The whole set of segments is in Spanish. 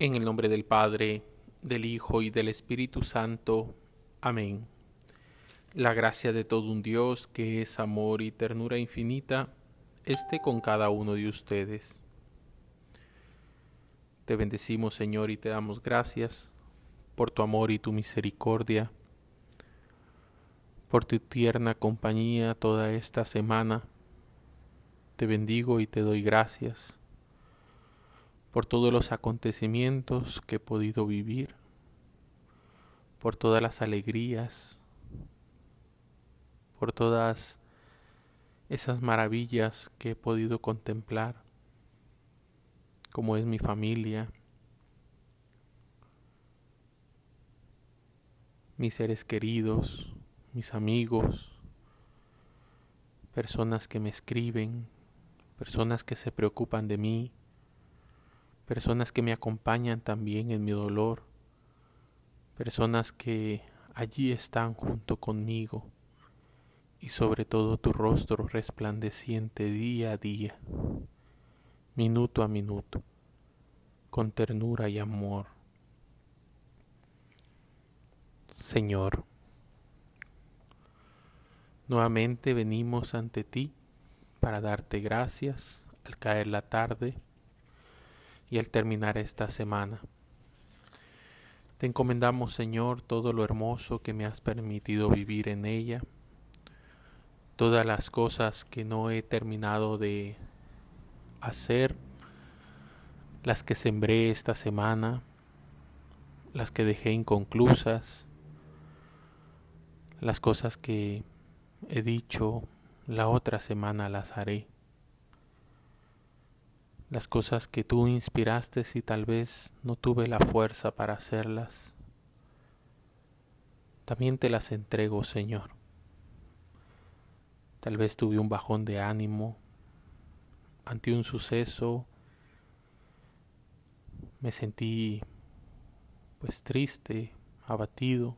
En el nombre del Padre, del Hijo y del Espíritu Santo. Amén. La gracia de todo un Dios que es amor y ternura infinita, esté con cada uno de ustedes. Te bendecimos, Señor, y te damos gracias por tu amor y tu misericordia, por tu tierna compañía toda esta semana. Te bendigo y te doy gracias por todos los acontecimientos que he podido vivir, por todas las alegrías, por todas esas maravillas que he podido contemplar, como es mi familia, mis seres queridos, mis amigos, personas que me escriben, personas que se preocupan de mí, personas que me acompañan también en mi dolor, personas que allí están junto conmigo y sobre todo tu rostro resplandeciente día a día, minuto a minuto, con ternura y amor. Señor, nuevamente venimos ante ti para darte gracias al caer la tarde y al terminar esta semana. Te encomendamos, Señor, todo lo hermoso que me has permitido vivir en ella, todas las cosas que no he terminado de hacer, las que sembré esta semana, las que dejé inconclusas, las cosas que he dicho la otra semana las haré las cosas que tú inspiraste si tal vez no tuve la fuerza para hacerlas. También te las entrego, Señor. Tal vez tuve un bajón de ánimo ante un suceso. Me sentí pues triste, abatido,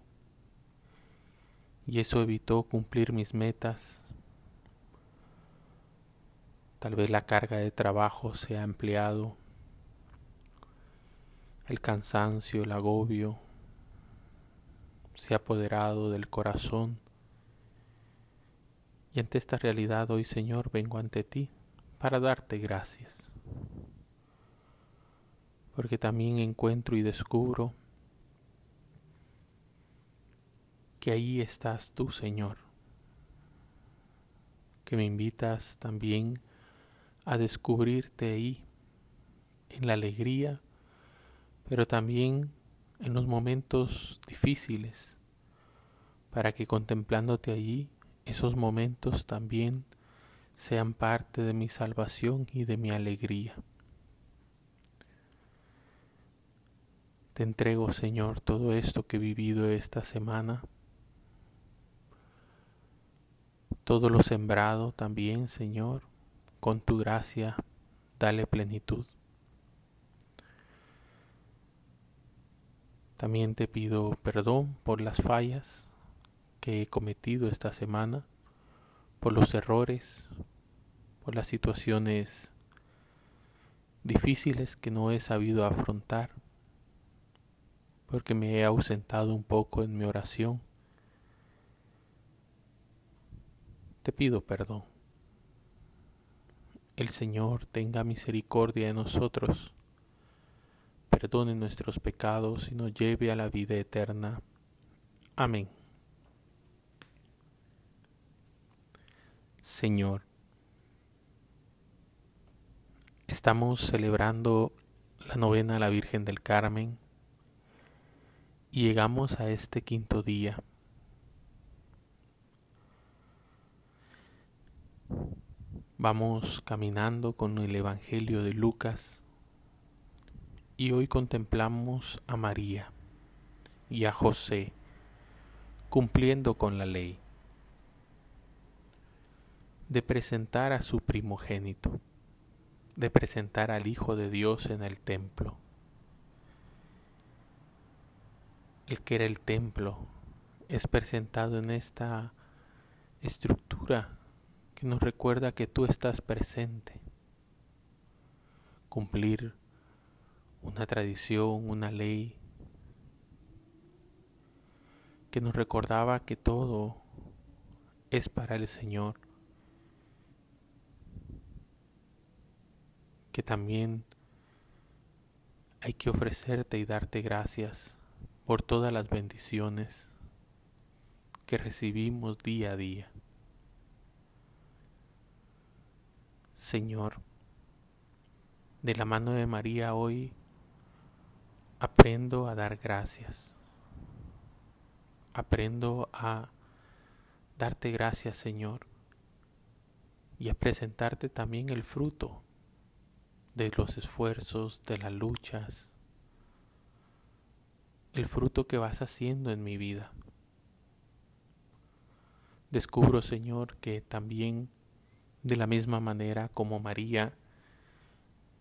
y eso evitó cumplir mis metas Tal vez la carga de trabajo se ha ampliado, el cansancio, el agobio se ha apoderado del corazón. Y ante esta realidad hoy, Señor, vengo ante ti para darte gracias. Porque también encuentro y descubro que ahí estás tú, Señor, que me invitas también a descubrirte ahí, en la alegría, pero también en los momentos difíciles, para que contemplándote allí, esos momentos también sean parte de mi salvación y de mi alegría. Te entrego, Señor, todo esto que he vivido esta semana, todo lo sembrado también, Señor, con tu gracia, dale plenitud. También te pido perdón por las fallas que he cometido esta semana, por los errores, por las situaciones difíciles que no he sabido afrontar, porque me he ausentado un poco en mi oración. Te pido perdón el Señor tenga misericordia de nosotros, perdone nuestros pecados y nos lleve a la vida eterna. Amén. Señor, estamos celebrando la novena a la Virgen del Carmen y llegamos a este quinto día. Vamos caminando con el Evangelio de Lucas y hoy contemplamos a María y a José cumpliendo con la ley de presentar a su primogénito, de presentar al Hijo de Dios en el templo. El que era el templo es presentado en esta estructura nos recuerda que tú estás presente. Cumplir una tradición, una ley que nos recordaba que todo es para el Señor, que también hay que ofrecerte y darte gracias por todas las bendiciones que recibimos día a día. Señor, de la mano de María hoy aprendo a dar gracias. Aprendo a darte gracias, Señor, y a presentarte también el fruto de los esfuerzos, de las luchas, el fruto que vas haciendo en mi vida. Descubro, Señor, que también de la misma manera como María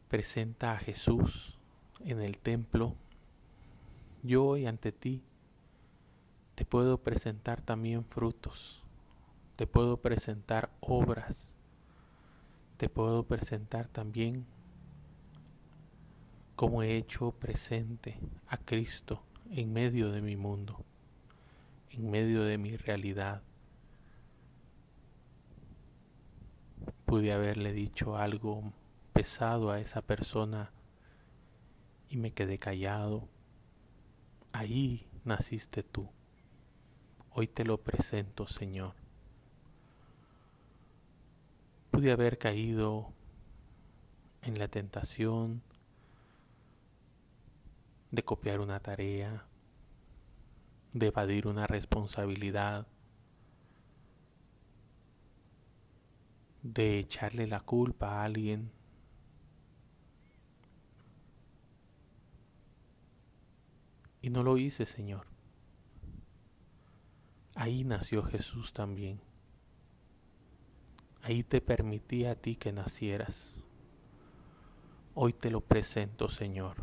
presenta a Jesús en el templo, yo hoy ante ti te puedo presentar también frutos, te puedo presentar obras, te puedo presentar también como he hecho presente a Cristo en medio de mi mundo, en medio de mi realidad. Pude haberle dicho algo pesado a esa persona y me quedé callado. Ahí naciste tú. Hoy te lo presento, Señor. Pude haber caído en la tentación de copiar una tarea, de evadir una responsabilidad, de echarle la culpa a alguien. Y no lo hice, Señor. Ahí nació Jesús también. Ahí te permití a ti que nacieras. Hoy te lo presento, Señor.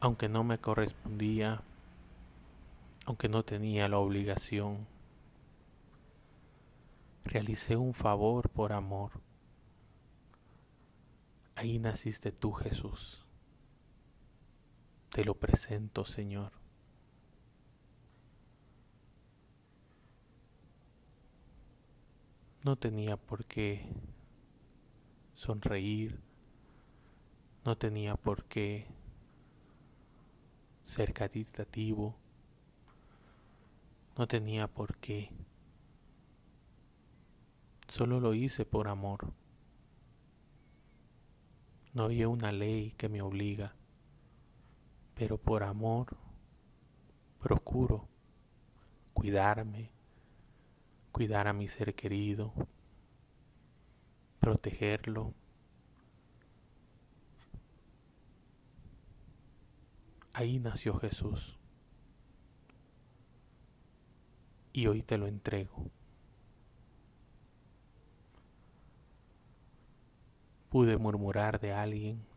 Aunque no me correspondía, aunque no tenía la obligación, realicé un favor por amor. Ahí naciste tú, Jesús. Te lo presento, Señor. No tenía por qué sonreír, no tenía por qué ser caritativo, no tenía por qué. Solo lo hice por amor. No había una ley que me obliga pero por amor procuro cuidarme, cuidar a mi ser querido, protegerlo. Ahí nació Jesús y hoy te lo entrego. Pude murmurar de alguien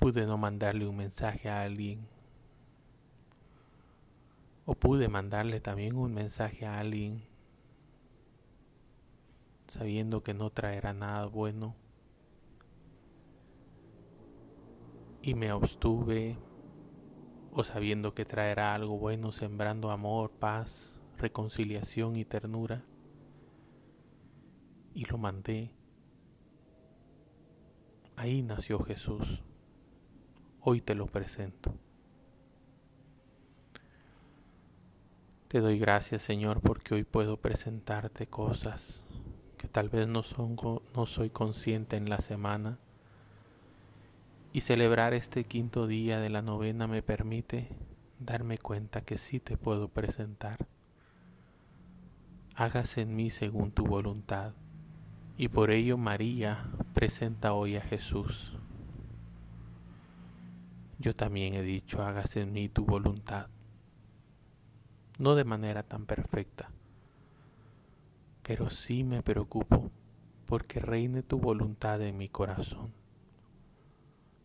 Pude no mandarle un mensaje a alguien. O pude mandarle también un mensaje a alguien sabiendo que no traerá nada bueno. Y me abstuve o sabiendo que traerá algo bueno, sembrando amor, paz, reconciliación y ternura. Y lo mandé. Ahí nació Jesús hoy te lo presento. Te doy gracias, Señor, porque hoy puedo presentarte cosas que tal vez no, son, no soy consciente en la semana. Y celebrar este quinto día de la novena me permite darme cuenta que sí te puedo presentar. Hágase en mí según tu voluntad. Y por ello María presenta hoy a Jesús. Yo también he dicho, hágase en mí tu voluntad. No de manera tan perfecta, pero sí me preocupo porque reine tu voluntad en mi corazón.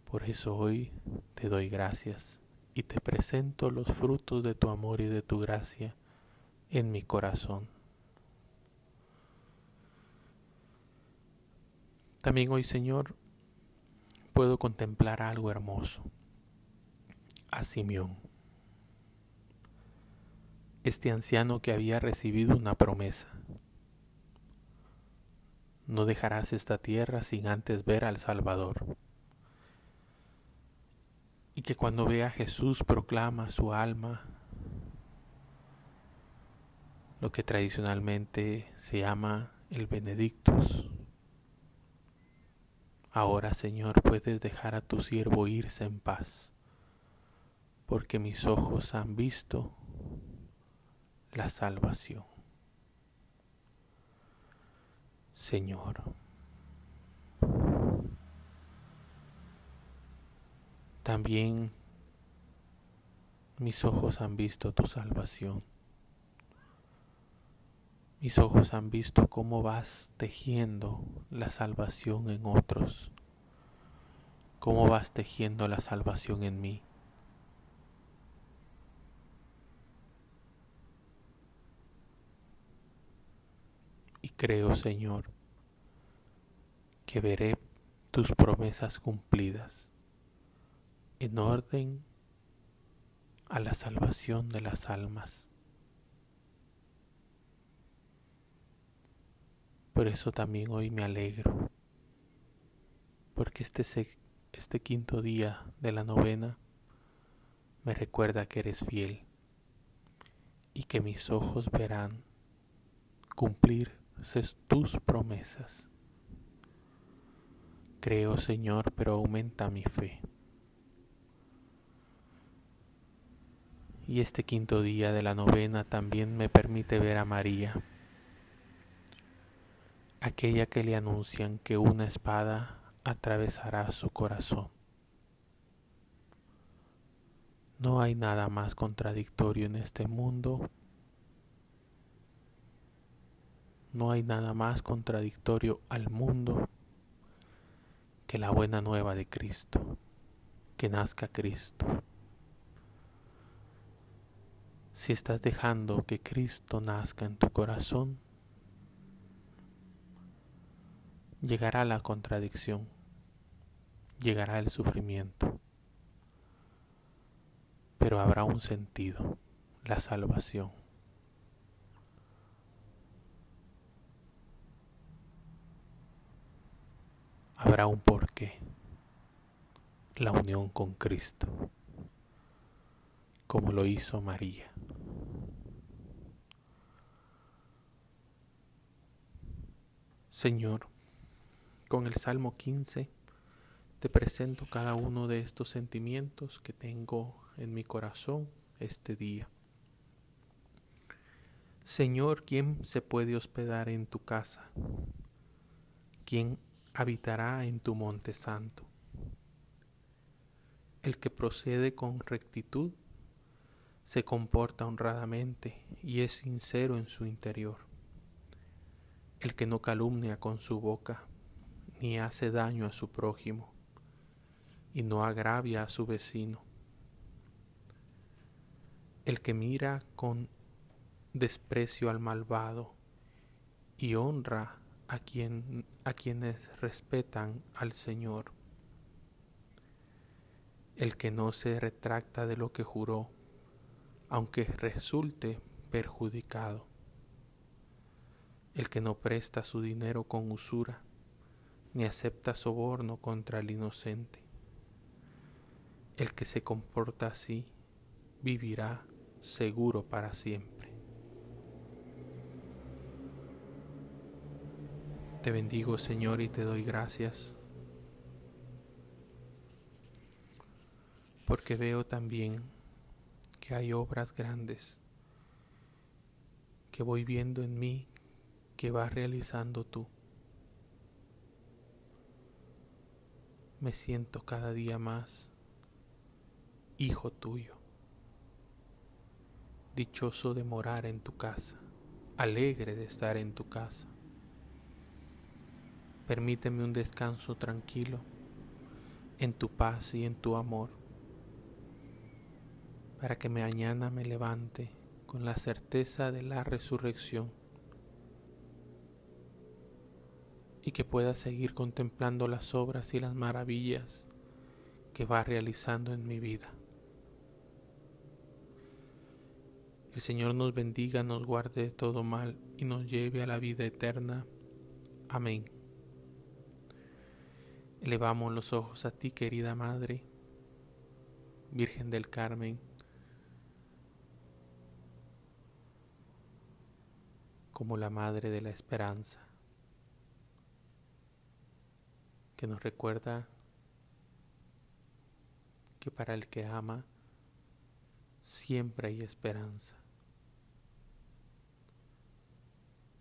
Por eso hoy te doy gracias y te presento los frutos de tu amor y de tu gracia en mi corazón. También hoy, Señor, puedo contemplar algo hermoso, a Simeón, este anciano que había recibido una promesa. No dejarás esta tierra sin antes ver al Salvador. Y que cuando vea a Jesús proclama su alma lo que tradicionalmente se llama el Benedictus. Ahora, Señor, puedes dejar a tu siervo irse en paz, porque mis ojos han visto la salvación. Señor, también mis ojos han visto tu salvación. Mis ojos han visto cómo vas tejiendo la salvación en otros, cómo vas tejiendo la salvación en mí. Y creo, Señor, que veré tus promesas cumplidas en orden a la salvación de las almas. Por eso también hoy me alegro, porque este, este quinto día de la novena me recuerda que eres fiel y que mis ojos verán cumplir tus promesas. Creo, Señor, pero aumenta mi fe. Y este quinto día de la novena también me permite ver a María aquella que le anuncian que una espada atravesará su corazón. No hay nada más contradictorio en este mundo. No hay nada más contradictorio al mundo que la buena nueva de Cristo, que nazca Cristo. Si estás dejando que Cristo nazca en tu corazón, llegará la contradicción, llegará el sufrimiento, pero habrá un sentido, la salvación. Habrá un porqué, la unión con Cristo, como lo hizo María. Señor, con el Salmo 15 te presento cada uno de estos sentimientos que tengo en mi corazón este día. Señor, ¿quién se puede hospedar en tu casa? ¿Quién habitará en tu monte santo? El que procede con rectitud se comporta honradamente y es sincero en su interior. El que no calumnia con su boca ni hace daño a su prójimo y no agravia a su vecino. El que mira con desprecio al malvado y honra a, quien, a quienes respetan al Señor. El que no se retracta de lo que juró, aunque resulte perjudicado. El que no presta su dinero con usura ni acepta soborno contra el inocente. El que se comporta así vivirá seguro para siempre. Te bendigo Señor y te doy gracias porque veo también que hay obras grandes que voy viendo en mí que vas realizando tú. Me siento cada día más hijo tuyo, dichoso de morar en tu casa, alegre de estar en tu casa. Permíteme un descanso tranquilo en tu paz y en tu amor, para que mañana me levante con la certeza de la resurrección y que pueda seguir contemplando las obras y las maravillas que va realizando en mi vida. El Señor nos bendiga, nos guarde de todo mal y nos lleve a la vida eterna. Amén. Elevamos los ojos a ti, querida Madre, Virgen del Carmen, como la Madre de la Esperanza que nos recuerda que para el que ama siempre hay esperanza,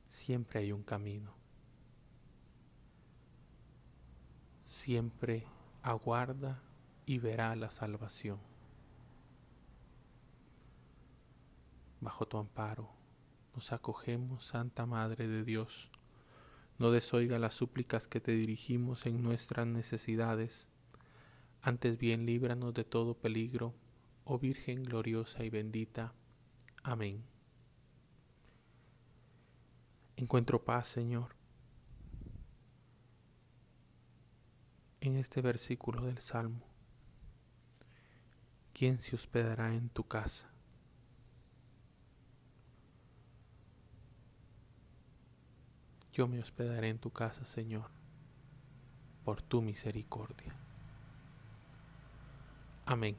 siempre hay un camino, siempre aguarda y verá la salvación. Bajo tu amparo nos acogemos, Santa Madre de Dios no desoiga las súplicas que te dirigimos en nuestras necesidades, antes bien líbranos de todo peligro, oh Virgen gloriosa y bendita. Amén. Encuentro paz, Señor, en este versículo del Salmo. ¿Quién se hospedará en tu casa? Yo me hospedaré en tu casa, Señor, por tu misericordia. Amén.